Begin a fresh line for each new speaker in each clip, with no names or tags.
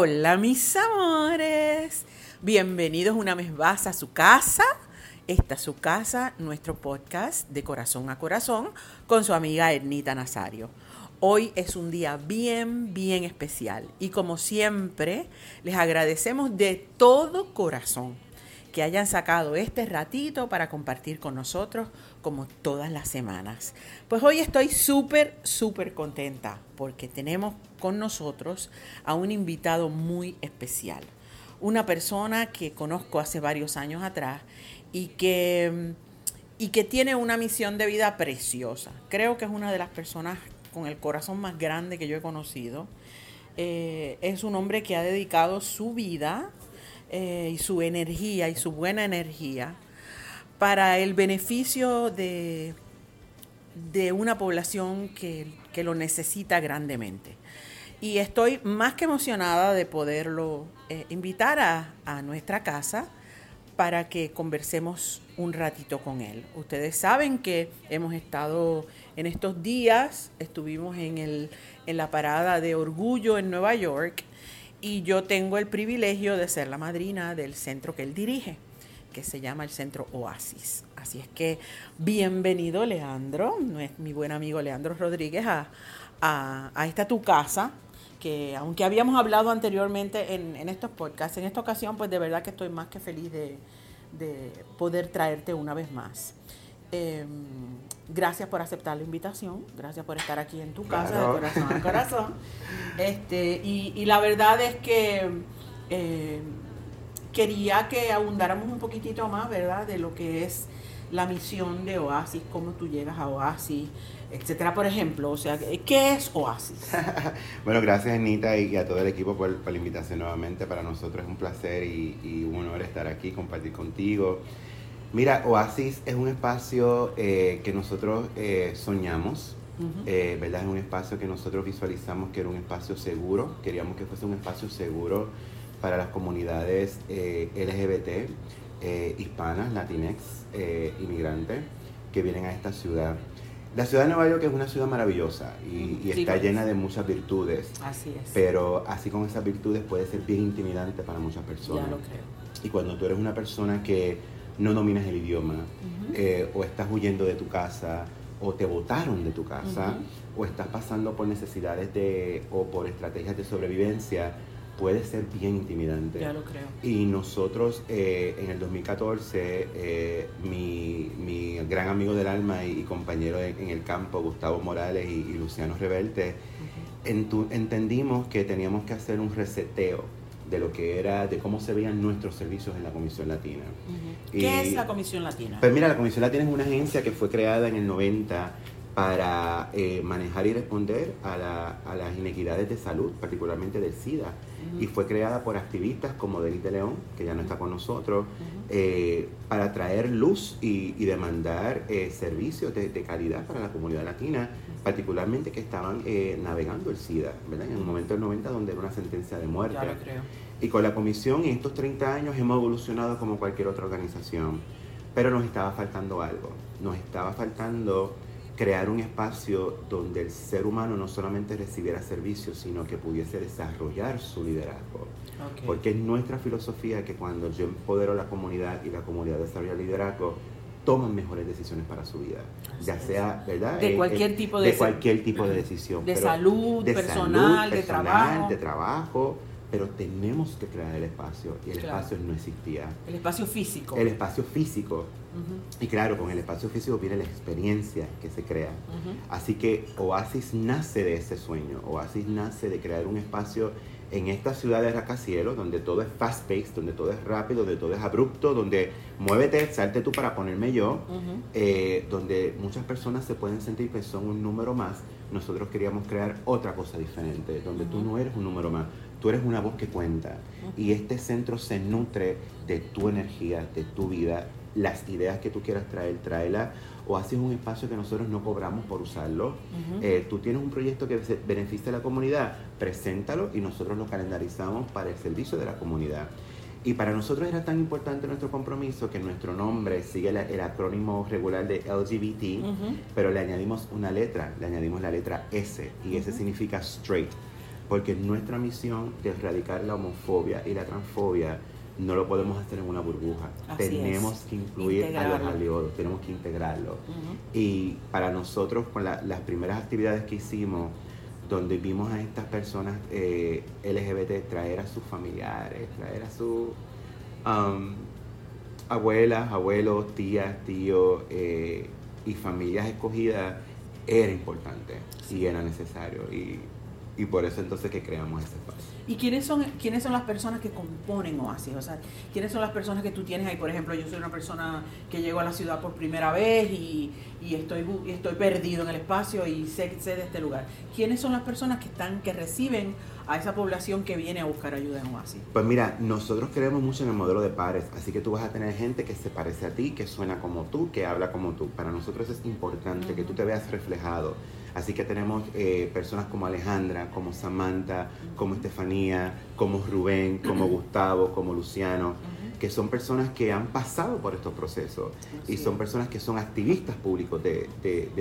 Hola mis amores, bienvenidos una vez más a su casa. Esta es su casa, nuestro podcast de corazón a corazón con su amiga Ernita Nazario. Hoy es un día bien, bien especial y como siempre les agradecemos de todo corazón que hayan sacado este ratito para compartir con nosotros como todas las semanas. Pues hoy estoy súper, súper contenta porque tenemos con nosotros a un invitado muy especial. Una persona que conozco hace varios años atrás y que, y que tiene una misión de vida preciosa. Creo que es una de las personas con el corazón más grande que yo he conocido. Eh, es un hombre que ha dedicado su vida eh, y su energía y su buena energía para el beneficio de, de una población que, lo necesita grandemente. Y estoy más que emocionada de poderlo eh, invitar a, a, nuestra casa para que conversemos un ratito con él. Ustedes saben que hemos estado en estos días, estuvimos en, el, en la parada de Orgullo en Nueva York y yo tengo el privilegio de ser la madrina del centro que él dirige, que se llama el Centro Oasis. Así es que bienvenido Leandro, mi buen amigo Leandro Rodríguez, a, a, esta tu casa, que aunque habíamos hablado anteriormente en, en, estos podcasts, en esta ocasión pues de verdad que estoy más que feliz de, de poder traerte una vez más. Eh, gracias por aceptar la invitación, gracias por estar aquí en tu casa, de corazón a corazón. Este, y, y, la verdad es que eh, quería que abundáramos un poquitito más, ¿verdad?, de lo que es la misión de Oasis, cómo tú llegas a Oasis, etcétera, por ejemplo. O sea, ¿qué es Oasis?
bueno, gracias Anita y a todo el equipo por, por, la invitación nuevamente. Para nosotros es un placer y, y un honor estar aquí, compartir contigo. Mira, Oasis es un espacio eh, que nosotros eh, soñamos, eh, ¿verdad? Es un espacio que nosotros visualizamos que era un espacio seguro, queríamos que fuese un espacio seguro para las comunidades LGBT, hispanas, latinex, inmigrantes, que vienen a esta ciudad. La ciudad de Nueva York es una ciudad maravillosa y, está llena de muchas virtudes.
Así es.
Pero así con esas virtudes puede ser bien intimidante para muchas personas.
Ya lo creo.
Y cuando tú eres una persona que no dominas el idioma, eh, o estás huyendo de tu casa, o te botaron de tu casa, o estás pasando por necesidades de, o por estrategias de sobrevivencia, puede ser bien intimidante.
Ya lo creo.
Y nosotros eh, en el 2014, eh, mi, mi, gran amigo del alma y, compañero en, el campo, Gustavo Morales y, Luciano Revelte, entendimos que teníamos que hacer un reseteo de lo que era, de cómo se veían nuestros servicios en la Comisión Latina.
¿Qué es la Comisión Latina?
Pues mira, la Comisión Latina es una agencia que fue creada en el 90 para eh, manejar y responder a, la, a, las inequidades de salud, particularmente del SIDA. Y fue creada por activistas como Denis de León, que ya no está con nosotros, eh, para traer luz y, demandar eh, servicios de, de, calidad para la comunidad latina, particularmente que estaban navegando el SIDA, ¿verdad? En un momento del 90 donde era una sentencia de muerte.
Ya lo creo.
Y con la comisión en estos 30 años hemos evolucionado como cualquier otra organización, pero nos estaba faltando algo, nos estaba faltando crear un espacio donde el ser humano no solamente recibiera servicios, sino que pudiese desarrollar su liderazgo. Porque es nuestra filosofía que cuando yo empodero a la comunidad y la comunidad desarrolla liderazgo, toman mejores decisiones para su vida. ya sea, ¿verdad?
De eh, cualquier
eh,
tipo de,
de cualquier tipo de decisión.
De salud, personal, de trabajo.
De trabajo pero tenemos que crear el espacio y el espacio no existía.
El espacio físico.
El espacio físico. Y claro, con el espacio físico viene la experiencia que se crea. Así que Oasis nace de ese sueño. Oasis nace de crear un espacio en esta ciudad de Racacielo, donde todo es fast-paced, donde todo es rápido, donde todo es abrupto, donde muévete, salte tú para ponerme yo, eh, donde muchas personas se pueden sentir que son un número más. Nosotros queríamos crear otra cosa diferente, donde tú no eres un número más, tú eres una voz que cuenta. Y este centro se nutre de tu energía, de tu vida, las ideas que tú quieras traer, tráela. O haces un espacio que nosotros no cobramos por usarlo. Eh, tú tienes un proyecto que beneficia a la comunidad, preséntalo y nosotros lo calendarizamos para el servicio de la comunidad. Y para nosotros era tan importante nuestro compromiso que nuestro nombre sigue el acrónimo regular de LGBT, pero le añadimos una letra, le añadimos la letra S, y S significa straight porque nuestra misión de erradicar la homofobia y la transfobia no lo podemos hacer en una burbuja. tenemos que incluir a los aliados, tenemos que integrarlo. Y para nosotros, con las primeras actividades que hicimos, donde vimos a estas personas eh, LGBT traer a sus familiares, traer a sus um, abuelas, abuelos, tías, tíos eh, y familias escogidas, era importante y era necesario. Y, y por eso entonces que creamos ese espacio.
¿Y quiénes son, quiénes son las personas que componen Oasis? O sea, ¿quiénes son las personas que tú tienes ahí? Por ejemplo, yo soy una persona que llegó a la ciudad por primera vez y, y estoy, estoy perdido en el espacio y sé, sé de este lugar. ¿Quiénes son las personas que están, que reciben a esa población que viene a buscar ayuda en Oasis?
Pues mira, nosotros creemos mucho en el modelo de pares, así que tú vas a tener gente que se parece a ti, que suena como tú, que habla como tú. Para nosotros es importante que tú te veas reflejado Así que tenemos eh, personas como Alejandra, como Samantha, como Estefanía, como Rubén, como Gustavo, como Luciano, que son personas que han pasado por estos procesos y son personas que son activistas públicos de,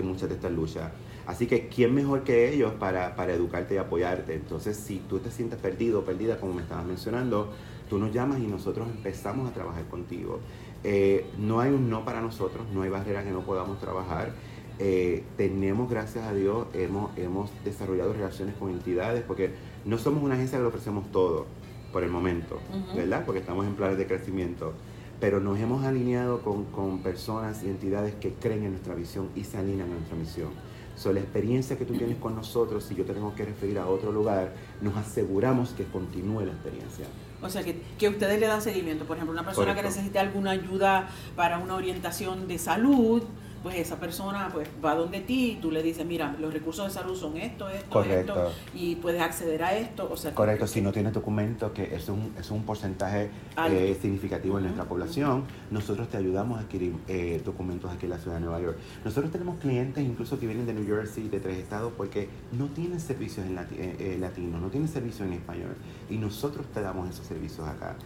muchas de estas luchas. Así que, ¿quién mejor que ellos para, educarte y apoyarte? Entonces, si tú te sientes perdido o perdida, como me estabas mencionando, tú nos llamas y nosotros empezamos a trabajar contigo. Eh, no hay un no para nosotros, no hay barreras que no podamos trabajar. Eh, tenemos, gracias a Dios, hemos, hemos desarrollado relaciones con entidades, porque no somos una agencia que lo ofrecemos todo por el momento, ¿verdad? Porque estamos en planes de crecimiento, pero nos hemos alineado con, con, personas y entidades que creen en nuestra visión y se alinean a nuestra misión. So, la experiencia que tú tienes con nosotros, si yo te tengo que referir a otro lugar, nos aseguramos que continúe la experiencia.
O sea, que, que ustedes le dan seguimiento. Por ejemplo, una persona que necesite alguna ayuda para una orientación de salud, pues esa persona pues va donde ti y tú le dices, mira, los recursos de salud son esto, esto, esto, y puedes acceder a esto. O sea,
Correcto, si no tienes documento, que es un, es un porcentaje eh, significativo en nuestra población, nosotros te ayudamos a adquirir eh, documentos aquí en la ciudad de Nueva York. Nosotros tenemos clientes incluso que vienen de New Jersey, de tres estados, porque no tienen servicios en eh, latino, no tienen servicios en español, y nosotros te damos esos servicios acá.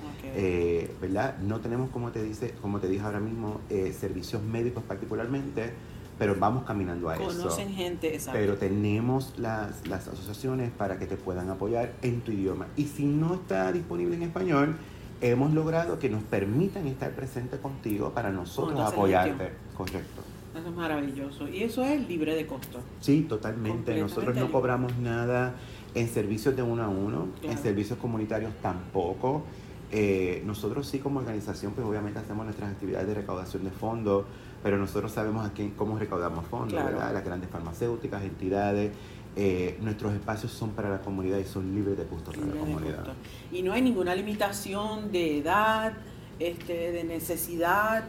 ¿Verdad? No tenemos, como te, dice, como te dije ahora mismo, servicios médicos particularmente, pero vamos caminando a
eso. Conocen gente,
exacto. Pero tenemos las, las asociaciones para que te puedan apoyar en tu idioma. Y si no está disponible en español, hemos logrado que nos permitan estar presentes contigo para nosotros apoyarte. Correcto.
Eso es maravilloso. Y eso es libre de costo.
Sí, totalmente. Nosotros no cobramos nada en servicios de uno a uno, en servicios comunitarios tampoco. Eh, nosotros sí como organización, pues obviamente hacemos nuestras actividades de recaudación de fondos, pero nosotros sabemos a cómo recaudamos fondos, ¿verdad? Las grandes farmacéuticas, entidades. Eh, nuestros espacios son para la comunidad y son libres de costo para la comunidad.
Y no hay ninguna limitación de edad, este, de necesidad.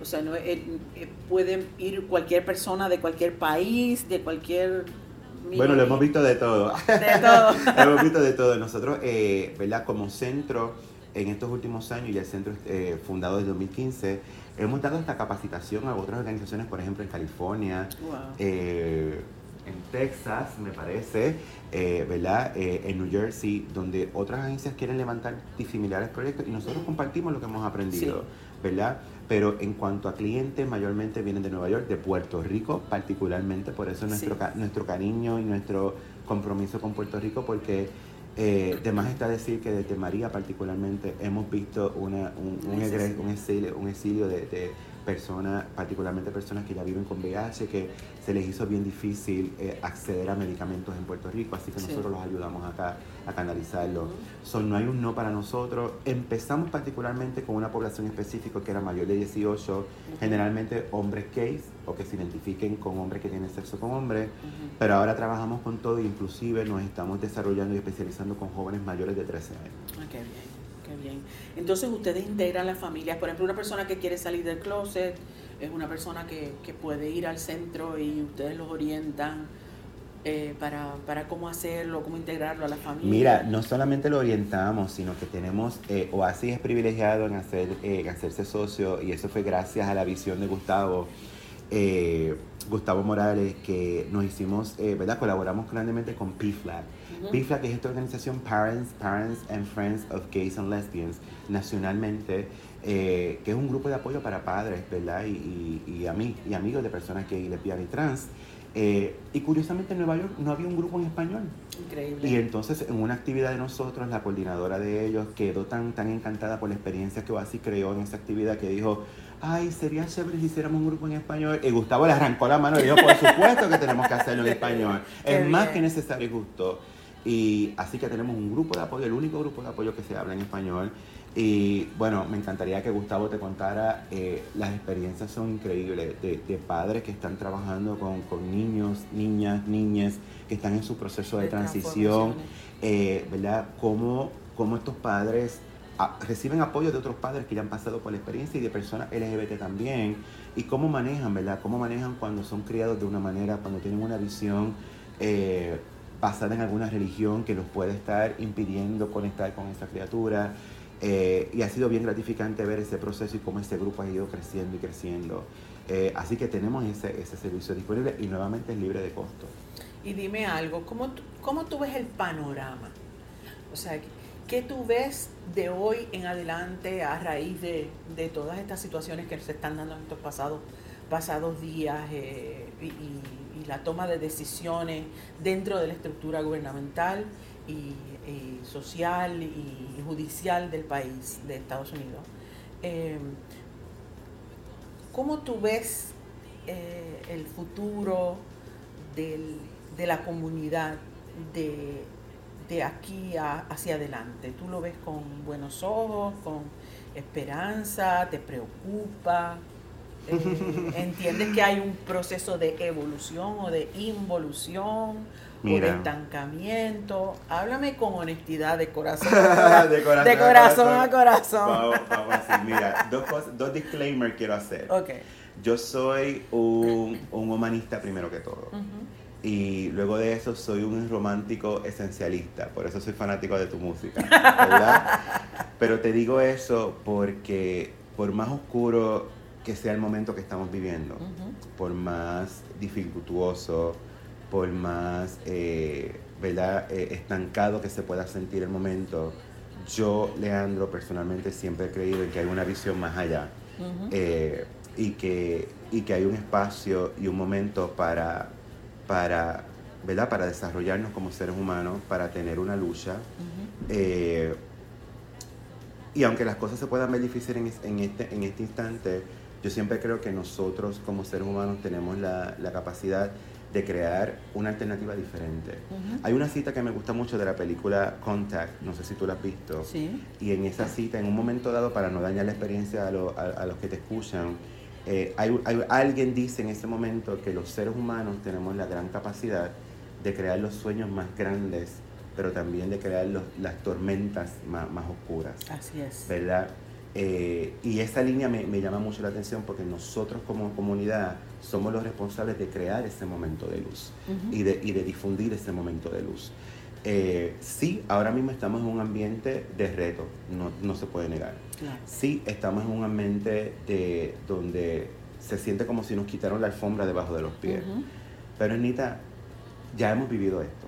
O sea, no, eh, eh, pueden ir cualquier persona de cualquier país, de cualquier
bueno, lo hemos visto de todo.
De todo.
lo hemos visto de todo. Nosotros, ¿verdad? Como centro, en estos últimos años, y el centro eh, fundado desde 2015, Hemos dado esta capacitación a otras organizaciones, por ejemplo, en California, eh, en Texas, me parece, eh, ¿verdad? Eh, en New Jersey, donde otras agencias quieren levantar similares proyectos y nosotros compartimos lo que hemos aprendido, ¿verdad? Pero en cuanto a clientes, mayormente vienen de Nueva York, de Puerto Rico, particularmente, por eso nuestro, nuestro cariño y nuestro compromiso con Puerto Rico, porque eh, de más está decir que desde María particularmente hemos visto una, un, un, exilio, un exilio de, personas, particularmente personas que ya viven con VIH, que se les hizo bien difícil eh, acceder a medicamentos en Puerto Rico, así que nosotros los ayudamos acá a canalizarlo. no hay un no para nosotros. Empezamos particularmente con una población específica que era mayor de 18, generalmente hombres gays o que se identifiquen con hombres que tienen sexo con hombres, pero ahora trabajamos con todo e inclusive nos estamos desarrollando y especializando con jóvenes mayores de 13 años.
Ah, qué bien, qué bien. Entonces ustedes integran las familias, por ejemplo, una persona que quiere salir del closet es una persona que, que puede ir al centro y ustedes los orientan eh, para, para, cómo hacerlo, cómo integrarlo a la familia?
Mira, no solamente lo orientamos, sino que tenemos, eh, Oasis es privilegiado en, hacer, eh, hacerse socio y eso fue gracias a la visión de Gustavo. Eh, Gustavo Morales, que nos hicimos, ¿verdad? Colaboramos grandemente con PFLAG. PFLAG es esta organización Parents, Parents and Friends of Gays and Lesbians, nacionalmente, que es un grupo de apoyo para padres, ¿verdad? Y, y, y, y amigos de personas que lesbianas y trans. Eh, y curiosamente en Nueva York no había un grupo en español.
Increíble.
Y entonces en una actividad de nosotros, la coordinadora de ellos quedó tan, tan encantada por la experiencia que Oasis creó en esa actividad que dijo, ay, sería chévere si hiciéramos un grupo en español. Y Gustavo le arrancó la mano y dijo, por supuesto que tenemos que hacerlo en español.
Qué
es más que necesario y justo. Y así que tenemos un grupo de apoyo, el único grupo de apoyo que se habla en español. Y bueno, me encantaría que Gustavo te contara, eh, las experiencias son increíbles de, de padres que están trabajando con, con niños, niñas, niñas que están en su proceso de,
De
transición, eh, ¿verdad? Cómo, cómo estos padres ah, reciben apoyo de otros padres que ya han pasado por la experiencia y de personas LGBT también, y cómo manejan, ¿verdad? Cómo manejan cuando son criados de una manera, cuando tienen una visión eh, basada en alguna religión que los puede estar impidiendo conectar con esa criatura. Eh, y ha sido bien gratificante ver ese proceso y cómo ese grupo ha ido creciendo y creciendo. Eh, así que tenemos ese, ese servicio disponible y nuevamente es libre de costo.
Y dime algo, ¿cómo, ¿cómo tú ves el panorama? O sea, ¿qué tú ves de hoy en adelante a raíz de, de todas estas situaciones que se están dando en estos pasados, pasados días eh, y, y- y la toma de decisiones dentro de la estructura gubernamental y, social y judicial del país, de Estados Unidos? Eh, ¿Cómo tú ves eh, el futuro de la comunidad de, aquí hacia adelante? ¿Tú lo ves con buenos ojos, con esperanza? ¿Te preocupa? Eh, ¿Entiendes que hay un proceso de evolución o de involución o
Mira.
de estancamiento? Háblame con honestidad de corazón.
de corazón,
de corazón a corazón.
Vamos, vamos a decir, mira, dos, cosas, dos disclaimers quiero hacer.
Ok.
Yo soy un, un humanista primero que todo. Y luego de eso soy un romántico esencialista, por eso soy fanático de tu música, ¿verdad? Pero te digo eso porque por más oscuro que sea el momento que estamos viviendo, por más dificultuoso, por más eh, ¿verdad? Eh, estancado que se pueda sentir el momento, yo, Leandro, personalmente siempre he creído en que hay una visión más allá eh, y, que, y que hay un espacio y un momento para, para, ¿verdad? para desarrollarnos como seres humanos, para tener una lucha. Y aunque las cosas se puedan ver difíciles en, en este, en este instante, yo siempre creo que nosotros como seres humanos tenemos la, la capacidad de crear una alternativa diferente. Hay una cita que me gusta mucho de la película Contact, no sé si tú la has visto.
Sí.
Y en esa cita, en un momento dado, para no dañar la experiencia a, lo- a- a los que te escuchan, eh, hay, hay- alguien dice en ese momento que los seres humanos tenemos la gran capacidad de crear los sueños más grandes, pero también de crear los- las tormentas más, más oscuras,
Así es.
¿verdad? Eh, y esa línea me, me llama mucho la atención porque nosotros como comunidad somos los responsables de crear ese momento de luz y de, y de difundir ese momento de luz. Eh, sí, ahora mismo estamos en un ambiente de reto, no, no se puede negar.
Claro.
Sí, estamos en un ambiente de, donde se siente como si nos quitaron la alfombra debajo de los pies. Pero Anita, ya hemos vivido esto,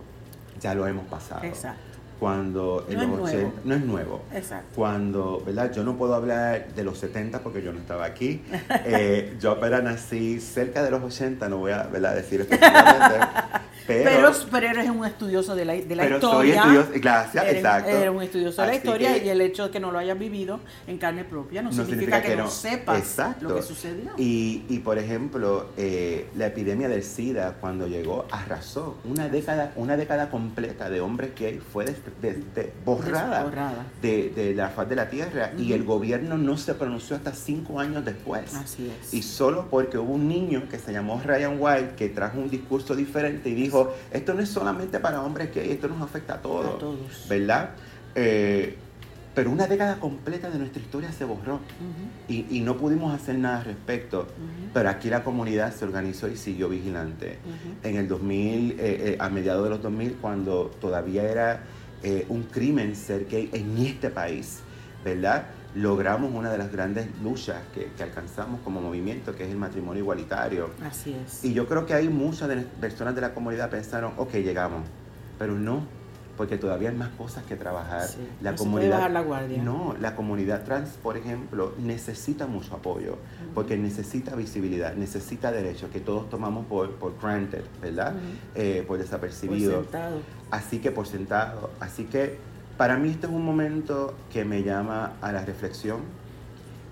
ya lo hemos pasado.
Exacto.
Cuando en
No es
los
nuevo.
80 no es nuevo.
Exacto.
Cuando, ¿verdad? Yo no puedo hablar de los 70 porque yo no estaba aquí. Eh, yo apenas nací cerca de los 80, no voy a ¿verdad? decir específicamente. Pero,
Pero, pero eres un estudioso de la, de la
pero soy
historia.
estudioso, gracias,
Eres-
exacto.
Eres un estudioso de la
Así
historia
que-
y el hecho de que no lo hayas vivido en carne propia no,
No
significa,
significa
que,
que
no,
no.
sepas
Exacto.
lo que sucedió.
Y, y, por ejemplo, eh, la epidemia del SIDA cuando llegó arrasó una década, una década completa de hombres gay fue des- de- borrada de, de la faz de la tierra y el gobierno no se pronunció hasta cinco años después.
Así es.
Y solo porque hubo un niño que se llamó Ryan White que trajo un discurso diferente y dijo, esto no es solamente para hombres gay, esto nos afecta a todos.
A todos.
¿Verdad? Eh, pero una década completa de nuestra historia se borró y, y no pudimos hacer nada al respecto. Pero aquí la comunidad se organizó y siguió vigilante. En el 2000, eh, eh, a mediados de los 2000, cuando todavía era eh, un crimen ser gay en este país, ¿verdad? Logramos una de las grandes luchas que, que alcanzamos como movimiento, que es el matrimonio igualitario.
Así es.
Y yo creo que hay muchas de las personas de la comunidad pensaron, ok, llegamos, pero no. porque todavía hay más cosas que trabajar.
Sí,
La
no se puede
comunidad,
bajar la guardia.
No, la comunidad trans, por ejemplo, necesita mucho apoyo, porque necesita visibilidad, necesita derechos que todos tomamos por, por granted, ¿verdad? Eh, por
Por
desapercibido.
sentado.
Así que por sentado. Así que para mí este es un momento que me llama a la reflexión,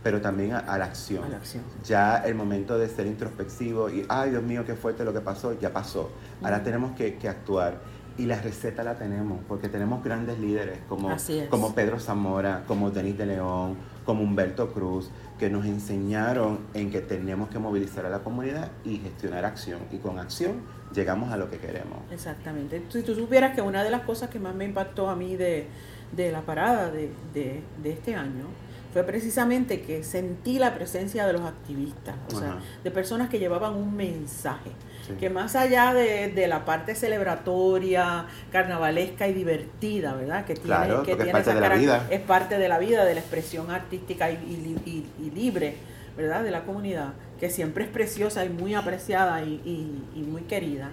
pero también a, a la acción.
A la acción.
Ya el momento de ser introspectivo y, ay Dios mío, qué fuerte lo que pasó, ya pasó. Ahora tenemos que, que actuar. Y la receta la tenemos, porque tenemos grandes líderes como, como Pedro Zamora, como Denis de León, como Humberto Cruz, que nos enseñaron en que tenemos que movilizar a la comunidad y gestionar acción. Y con acción llegamos a lo que queremos.
Exactamente. Si tú supieras que una de las cosas que más me impactó a mí de, de la parada de, de- de este año fue precisamente que sentí la presencia de los activistas, o sea, de personas que llevaban un mensaje,
Sí.
que más allá de, de la parte celebratoria, carnavalesca y divertida, ¿verdad? Que tiene,
Claro,
que
es
tiene
parte
esa
de la vida.
es parte de la vida, de la expresión artística y, y li- y- y libre, ¿verdad? De la comunidad, que siempre es preciosa y muy apreciada y, muy querida.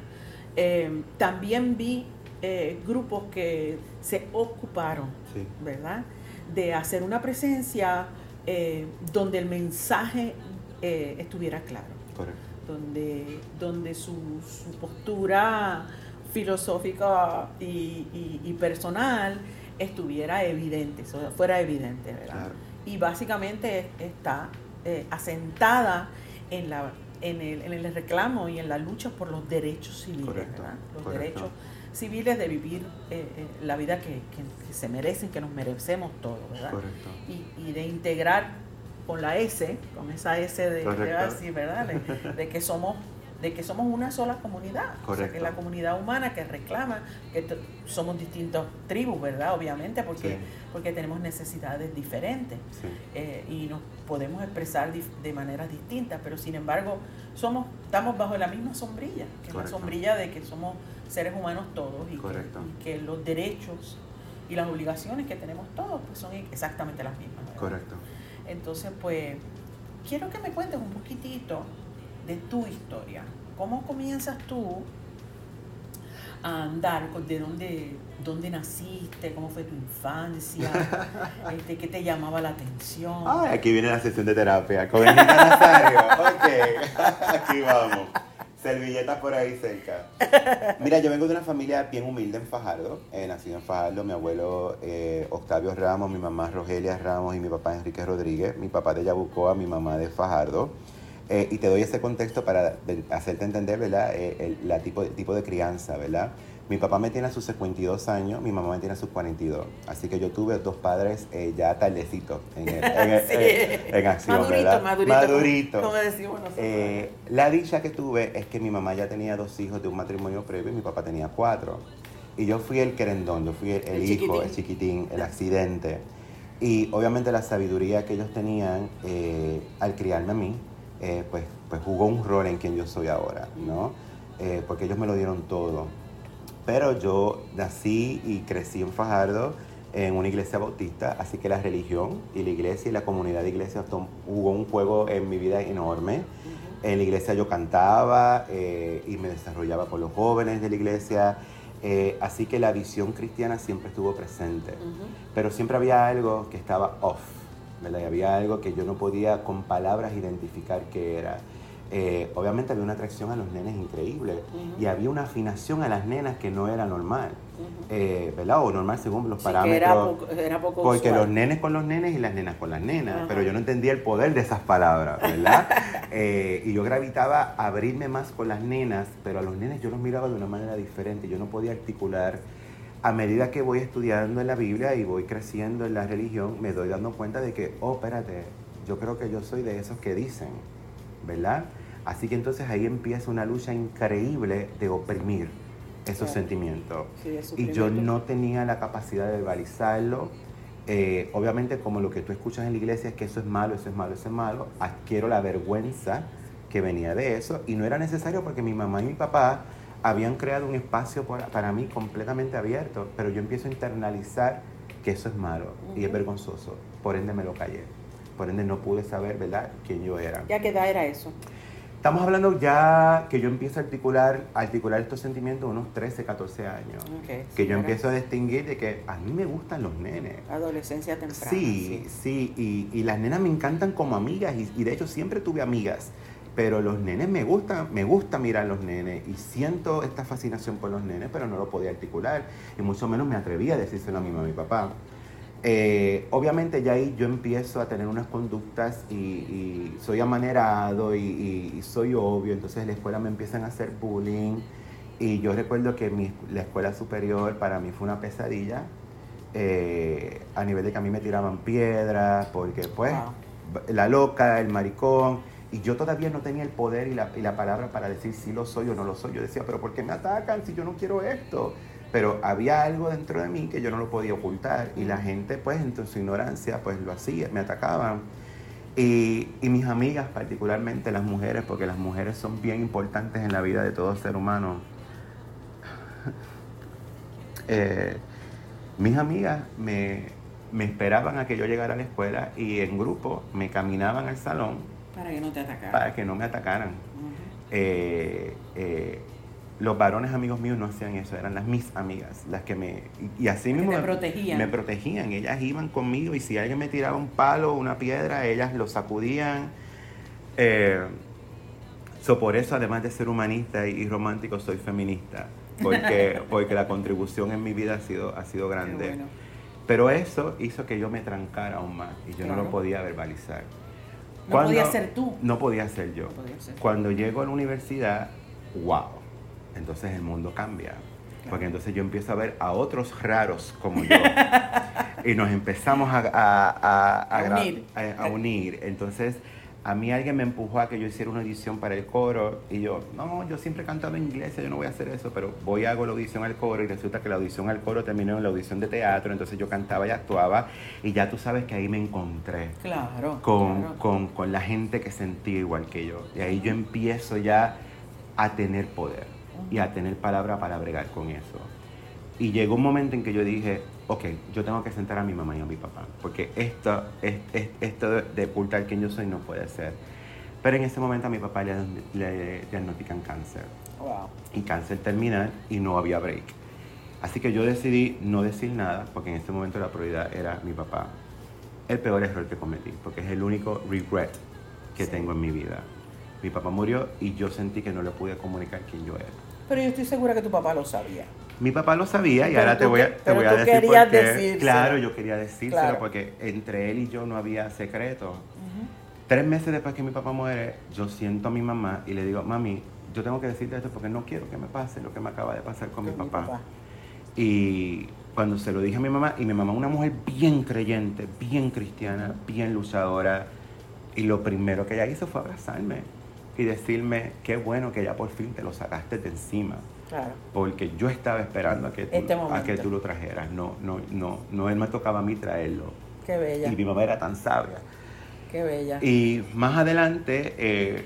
Eh, también vi eh, grupos que se ocuparon,
Sí.
¿verdad? De hacer una presencia eh, donde el mensaje eh, estuviera claro
Correcto.
Donde, donde su, su postura filosófica y, y- y personal estuviera evidente, fuera evidente, ¿verdad?
Claro.
Y básicamente es- está eh, asentada en, la, en, el, en el reclamo y en la lucha por los derechos civiles,
Correcto,
¿verdad? Los
correcto.
derechos civiles de vivir eh, eh, la vida que, que- que se merecen, que nos merecemos todos, ¿verdad?
Correcto.
y, y de integrar con la S, con esa S de, de así, ¿verdad? De, de que somos de que somos una sola comunidad, o sea, que la comunidad humana que reclama que somos distintas tribus, ¿verdad? Obviamente, porque
Sí.
porque tenemos necesidades diferentes
Sí.
eh, y nos podemos expresar de maneras distintas, pero sin embargo somos estamos bajo la misma sombrilla, que es la sombrilla de que somos seres humanos todos y que,
Correcto.
y que los derechos y las obligaciones que tenemos todos pues son exactamente las mismas. ¿verdad?
Correcto.
Entonces, pues, quiero que me cuentes un poquitito de tu historia. ¿Cómo comienzas tú a andar? ¿De dónde, dónde naciste? ¿Cómo fue tu infancia? Este, ¿Qué te llamaba la atención?
Ay, aquí viene la sesión de terapia con el Nazario. Ok, aquí vamos. Servilletas por ahí cerca. Mira, yo vengo de una familia bien humilde en Fajardo. Eh, nacido en Fajardo, mi abuelo eh, Octavio Ramos, mi mamá Rogelia Ramos y mi papá Enrique Rodríguez. Mi papá de Yabucoa, mi mamá de Fajardo. Eh, y te doy ese contexto para hacerte entender, ¿verdad? El la tipo, tipo de crianza, ¿verdad? Mi papá me tiene a sus 52 años, mi mamá me tiene a sus 42. Así que yo tuve dos padres eh, ya tardecitos en, el- en, el-
Sí.
en- en acción,
madurito,
¿verdad?
madurito,
Madurito.
Como, como decimos nosotros.
Eh, la dicha que tuve es que mi mamá ya tenía dos hijos de un matrimonio previo y mi papá tenía cuatro. Y yo fui el querendón, yo fui el, hijo,
chiquitín.
el chiquitín, el accidente. Y obviamente la sabiduría que ellos tenían eh, al criarme a mí, pues, pues jugó un rol en quien yo soy ahora, ¿no? Porque ellos me lo dieron todo. Pero yo nací y crecí en Fajardo en una iglesia bautista, así que la religión y la iglesia y la comunidad de iglesias jugó un juego en mi vida enorme. En la iglesia yo cantaba eh, y me desarrollaba con los jóvenes de la iglesia, eh, así que la visión cristiana siempre estuvo presente.
Ujú.
Pero siempre había algo que estaba off, ¿verdad? Y había algo que yo no podía con palabras identificar qué era. Eh, obviamente había una atracción a los nenes increíble y había una afinación a las nenas que no era normal, eh, ¿verdad? O normal según los
Sí,
parámetros.
era poco, era poco
Porque
usual.
los nenes con los nenes y las nenas con las nenas, pero yo no entendía el poder de esas palabras, ¿verdad? Eh, y yo gravitaba a abrirme más con las nenas, pero a los nenes yo los miraba de una manera diferente, yo no podía articular. A medida que voy estudiando en la Biblia y voy creciendo en la religión, me doy dando cuenta de que, oh, espérate, yo creo que yo soy de esos que dicen, ¿verdad? Así que entonces ahí empieza una lucha increíble de oprimir esos
Claro.
sentimientos.
Sí,
Y yo no tenía la capacidad de verbalizarlo. Eh, obviamente, como lo que tú escuchas en la iglesia es que eso es malo, eso es malo, eso es malo, adquiero la vergüenza que venía de eso y no era necesario porque mi mamá y mi papá habían creado un espacio para, para mí completamente abierto, pero yo empiezo a internalizar que eso es malo y es vergonzoso, por ende me lo callé, por ende no pude saber, ¿verdad?, quién yo era.
¿Ya qué edad era eso?
Estamos hablando ya que yo empiezo a articular, articular estos sentimientos unos 13, 14 años.
Okay,
que
sí,
yo empiezo a distinguir de que a mí me gustan los nenes.
Adolescencia temprana.
Sí, sí, y, y las nenas me encantan como amigas y, y de hecho siempre tuve amigas, pero los nenes me gustan, me gusta mirar los nenes y siento esta fascinación por los nenes, pero no lo podía articular y mucho menos me atrevía a decírselo a mi mamá y mi papá. Eh, obviamente ya ahí yo empiezo a tener unas conductas y, y soy amanerado y, y- y soy obvio, entonces en la escuela me empiezan a hacer bullying y yo recuerdo que mi, la escuela superior para mí fue una pesadilla eh, a nivel de que a mí me tiraban piedras porque pues
Wow.
la loca, el maricón y yo todavía no tenía el poder y la, y la palabra para decir si lo soy o no lo soy. Yo decía, pero ¿por qué me atacan si yo no quiero esto? Pero había algo dentro de mí que yo no lo podía ocultar y la gente pues en su ignorancia pues lo hacía, me atacaban. Y, y mis amigas, particularmente las mujeres, porque las mujeres son bien importantes en la vida de todo ser humano. Eh, mis amigas me, me esperaban a que yo llegara a la escuela y en grupo me caminaban al salón
Para que no te atacara.
para que no me atacaran. Eh, eh, los varones amigos míos no hacían eso, eran las mis amigas, las que me... Y, así mismo me-
protegían.
me protegían, ellas iban conmigo y si alguien me tiraba un palo o una piedra, ellas lo sacudían. Eh, so, por eso, además de ser humanista y, romántico, soy feminista, porque, porque la contribución en mi vida ha sido, ha sido grande.
bueno.
Pero eso hizo que yo me trancara aún más y yo no lo podía verbalizar.
No podías ser tú.
No podía ser yo.
No ser.
Cuando llego a la universidad, wow, entonces el mundo cambia. Porque entonces yo empiezo a ver a otros raros como yo y nos empezamos a, a- a-
A unir.
a- a unir. Entonces a mí alguien me empujó a que yo hiciera una audición para el coro y yo, no, yo siempre he cantado en inglés, yo no voy a hacer eso, pero voy y hago la audición al coro y resulta que la audición al coro terminó en la audición de teatro, entonces yo cantaba y actuaba y ya tú sabes que ahí me encontré
Claro.
con,
claro.
con- con la gente que sentía igual que yo. Y ahí yo empiezo ya a tener poder y a tener palabra para bregar con eso. Y llegó un momento en que yo dije, ok, yo tengo que sentar a mi mamá y a mi papá, porque esto, es- es- esto de, ocultar quién yo soy no puede ser. Pero en ese momento a mi papá le, le diagnostican cáncer
Wow.
y cáncer terminal y no había break. Así que yo decidí no decir nada porque en ese momento la prioridad era mi papá. El peor error que cometí porque es el único regret que
Sí.
tengo en mi vida. Mi papá murió y yo sentí que no le pude comunicar quién yo era.
Pero yo estoy segura que tu papá lo sabía.
Mi papá lo sabía y
Pero
ahora te voy a, te voy a decir
querías
por qué.
decírselo.
Claro, yo quería decírselo
Claro.
porque entre él y yo no había secreto. Tres meses después que mi papá muere, yo siento a mi mamá y le digo, mami, yo tengo que decirte esto porque no quiero que me pase lo que me acaba de pasar con, mi,
Con
papá. Y cuando se lo dije a mi mamá, y mi mamá una mujer bien creyente, bien cristiana, bien luchadora, y lo primero que ella hizo fue abrazarme y decirme, qué bueno que ya por fin te lo sacaste de encima,
Claro.
porque yo estaba esperando a que tú,
Este
a que tú lo trajeras, no, no, no, no, él me tocaba a mí traerlo.
Qué bella.
Y mi mamá era tan sabia.
Qué bella.
Y más adelante, eh,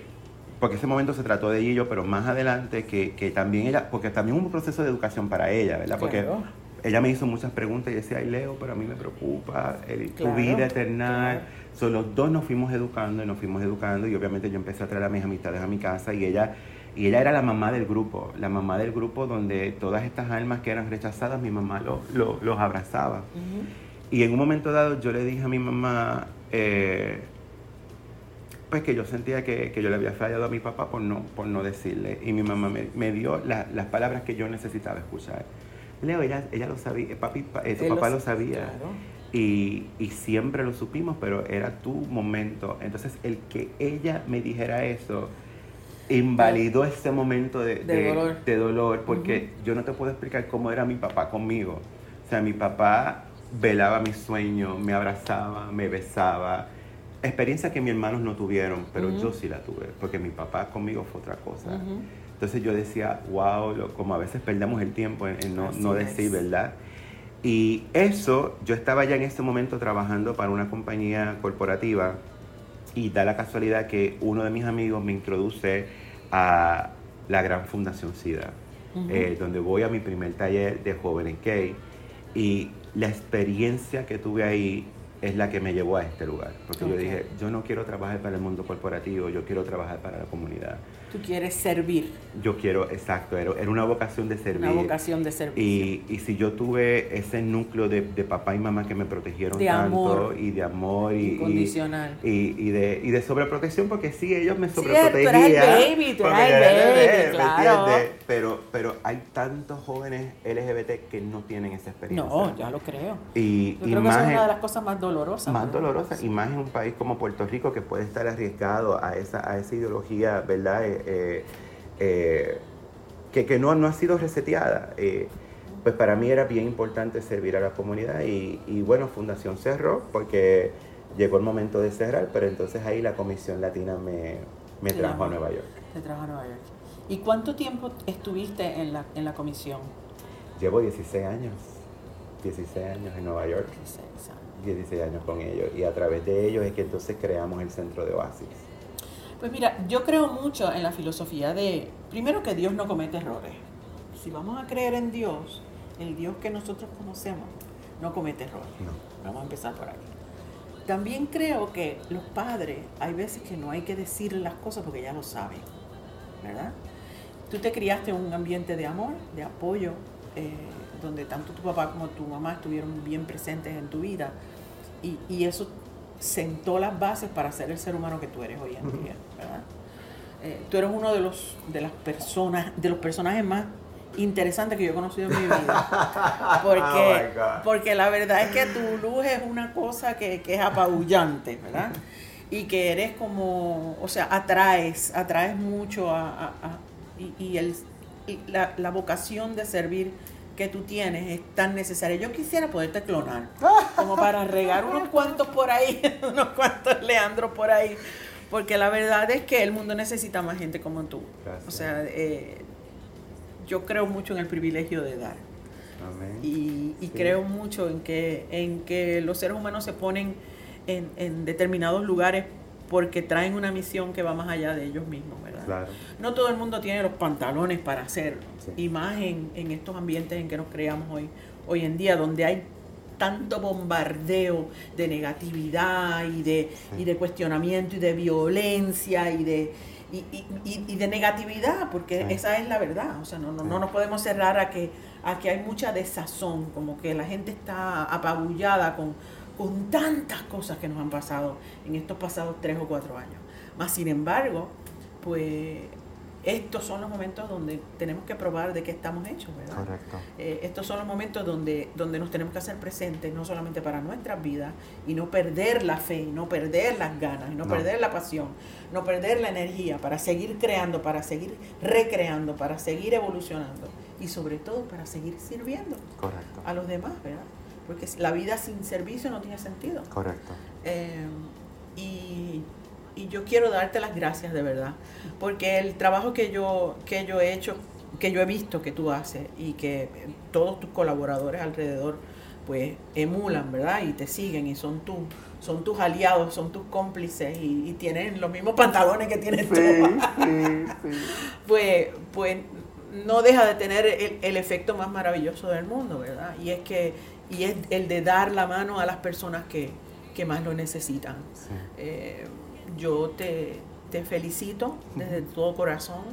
porque ese momento se trató de yo, pero más adelante que, que también ella, porque también hubo un proceso de educación para ella, ¿verdad? Porque
Claro.
Ella me hizo muchas preguntas y decía, ay Leo, pero a mí me preocupa el-
Claro,
tu vida eterna.
claro.
So, los dos nos fuimos educando y nos fuimos educando y obviamente yo empecé a traer a mis amistades a mi casa y ella, y ella era la mamá del grupo, la mamá del grupo donde todas estas almas que eran rechazadas, mi mamá lo- lo- los abrazaba. Y en un momento dado yo le dije a mi mamá, eh, pues que yo sentía que, que yo le había fallado a mi papá por no, por no decirle. Y mi mamá me, me dio la- las palabras que yo necesitaba escuchar. Leo, ella, ella lo sabía, eh, papi, pa- eh, tu
Él
papá
lo
lo sabía.
Claro.
Y, y siempre lo supimos, pero era tu momento. Entonces el que ella me dijera eso invalidó ese momento de,
De dolor.
de dolor, porque yo no te puedo explicar cómo era mi papá conmigo. O sea, mi papá velaba mis sueños, me abrazaba, me besaba. Experiencia que mis hermanos no tuvieron, pero
Ujú.
yo sí la tuve, porque mi papá conmigo fue otra cosa.
Ujú.
Entonces yo decía, wow, lo- como a veces perdemos el tiempo en, en no, decir, ¿verdad? Y eso, yo estaba ya en ese momento trabajando para una compañía corporativa y da la casualidad que uno de mis amigos me introduce a la gran Fundación SIDA, eh, donde voy a mi primer taller de jóvenes gay y la experiencia que tuve ahí es la que me llevó a este lugar. Porque yo dije, yo no quiero trabajar para el mundo corporativo, yo quiero trabajar para la comunidad.
Tú quieres servir.
Yo quiero, exacto, era, una vocación de servir.
Una vocación de servir.
Y, y, si yo tuve ese núcleo de, de, papá y mamá que me protegieron tanto, y de amor y,
incondicional.
Y, y, de, y de sobreprotección, porque sí, ellos me sobreprotegían.
Sí, tú eras el baby, tú eras el baby, claro.
Pero, pero hay tantos jóvenes LGBT que no tienen esa experiencia.
No, ya lo creo.
Y,
yo creo que es una de las cosas más dolorosas.
Más dolorosas, y más en un país como Puerto Rico que puede estar arriesgado a esa, a esa ideología, ¿verdad? Eh, eh, que, que no, no, ha sido reseteada. Eh, pues para mí era bien importante servir a la comunidad y, y, bueno, Fundación cerró porque llegó el momento de cerrar, pero entonces ahí la Comisión Latina me, me trajo a Nueva York.
Te trajo a Nueva York. ¿Y cuánto tiempo estuviste en la, en la comisión?
Llevo 16 años. 16 años en Nueva York.
16 años.
16 años con ellos. Y a través de ellos es que entonces creamos el centro de Oasis.
Pues mira, yo creo mucho en la filosofía de, primero que Dios no comete errores. Si vamos a creer en Dios, el Dios que nosotros conocemos no comete errores. Vamos a empezar por aquí. También creo que los padres, hay veces que no hay que decirle las cosas porque ya lo saben, ¿verdad? Tú te criaste en un ambiente de amor, de apoyo, eh, donde tanto tu papá como tu mamá estuvieron bien presentes en tu vida. Y, y eso sentó las bases para ser el ser humano que tú eres hoy en día, ¿verdad? Eh, tú eres uno de los de las personas, de los personajes más interesantes que yo he conocido en mi vida. Porque, oh porque la verdad es que tu luz es una cosa que, que es apabullante, ¿verdad? Y que eres como, o sea, atraes, atraes mucho a, y, y, el, y la, la vocación de servir que tú tienes es tan necesaria. Yo quisiera poderte clonar, como para regar unos cuantos por ahí, unos cuantos Leandro por ahí, porque la verdad es que el mundo necesita más gente como tú. O sea, eh, yo creo mucho en el privilegio de dar. Y, y creo mucho en que, en que los seres humanos se ponen en, en determinados lugares porque traen una misión que va más allá de ellos mismos, ¿verdad? No todo el mundo tiene los pantalones para hacerlo, y más en, estos ambientes en que nos creamos hoy, hoy en día, donde hay tanto bombardeo de negatividad y de, y de cuestionamiento y de violencia y de, y, de negatividad, porque esa es la verdad, o sea, no, no, no, nos podemos cerrar a que, a que hay mucha desazón, como que la gente está apabullada con con tantas cosas que nos han pasado en estos pasados tres o cuatro años. Más sin embargo, pues estos son los momentos donde tenemos que probar de qué estamos hechos, ¿verdad?
Correcto.
Eh, estos son los momentos donde, donde nos tenemos que hacer presentes, no solamente para nuestras vidas, y no perder la fe, y no perder las ganas, y no, perder la pasión, no perder la energía, para seguir creando, para seguir recreando, para seguir evolucionando, y sobre todo para seguir sirviendo
Correcto.
a los demás, ¿verdad? Porque la vida sin servicio no tiene sentido.
Correcto.
Eh, y, y, yo quiero darte las gracias de verdad, porque el trabajo que yo, que yo he hecho, que yo he visto que tú haces y que todos tus colaboradores alrededor pues emulan, ¿verdad? Y te siguen y son, tú, son tus aliados, son tus cómplices y, tienen los mismos pantalones que tienes tú. Sí, sí. Pues, pues no deja de tener el, el, efecto más maravilloso del mundo, ¿verdad? Y es que y es el de dar la mano a las personas que, más lo necesitan. Eh, yo te, felicito desde todo corazón.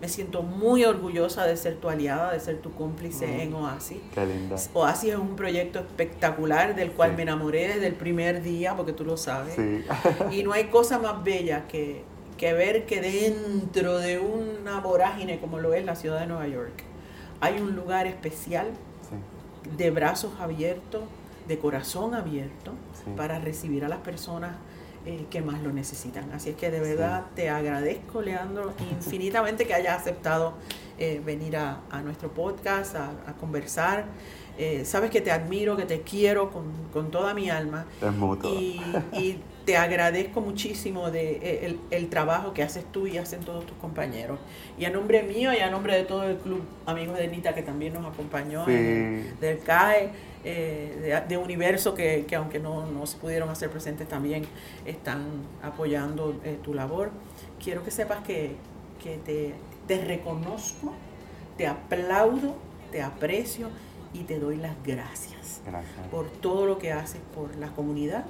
Me siento muy orgullosa de ser tu aliada, de ser tu cómplice en Oasis.
Qué linda.
Oasis es un proyecto espectacular del cual me enamoré desde el primer día, porque tú lo sabes. y no hay cosa más bella que, que ver que dentro de una vorágine como lo es la ciudad de Nueva York, hay un lugar especial de brazos abiertos, de corazón abierto, para recibir a las personas eh, que más lo necesitan. Así es que de verdad te agradezco, Leandro, infinitamente que hayas aceptado eh, venir a, nuestro podcast, a, conversar. Eh, sabes que te admiro, que te quiero con, toda mi alma. y te agradezco muchísimo de, eh, el, trabajo que haces tú y hacen todos tus compañeros. Y a nombre mío y a nombre de todo el club Amigos de Nita que también nos acompañó, del CAE, eh, de, Universo, que, aunque no, no, se pudieron hacer presentes también, están apoyando eh, tu labor. Quiero que sepas que, te, te reconozco, te aplaudo, te aprecio y te doy las gracias,
Gracias.
por todo lo que haces por la comunidad.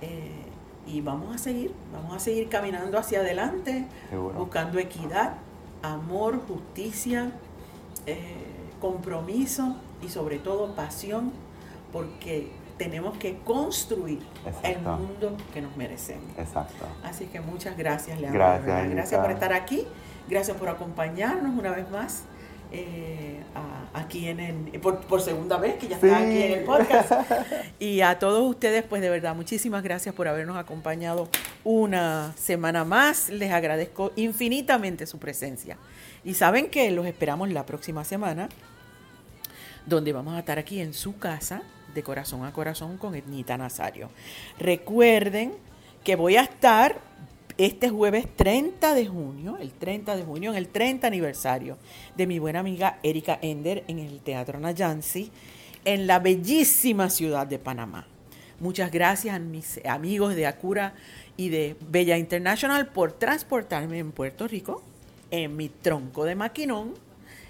Eh, y vamos a seguir, vamos a seguir caminando hacia adelante,
Seguro.
buscando equidad, amor, justicia, eh, compromiso y sobre todo pasión, porque tenemos que construir el mundo que nos merecemos.
Exacto.
Así que muchas gracias, Leandro.
Gracias.
Gracias por estar aquí. Gracias por acompañarnos una vez más. Eh, a- aquí en el, por, por segunda vez que ya está aquí en el podcast. Y a todos ustedes, pues de verdad, muchísimas gracias por habernos acompañado una semana más. Les agradezco infinitamente su presencia. Y saben que los esperamos la próxima semana, donde vamos a estar aquí en su casa, de corazón a corazón, con Ednita Nazario. Recuerden que voy a estar este jueves 30 de junio, el 30 de junio, en el 30 aniversario de mi buena amiga Erika Ender en el Teatro Nayansi, en la bellísima ciudad de Panamá. Muchas gracias a mis amigos de Acura y de Bella International por transportarme en Puerto Rico, en mi tronco de maquinón,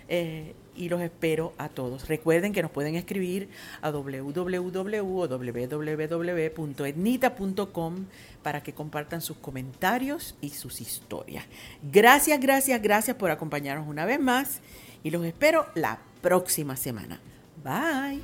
eh, y los espero a todos. Recuerden que nos pueden escribir a www.www.etnita.com para que compartan sus comentarios y sus historias. Gracias, gracias, gracias por acompañarnos una vez más y los espero la próxima semana. Bye.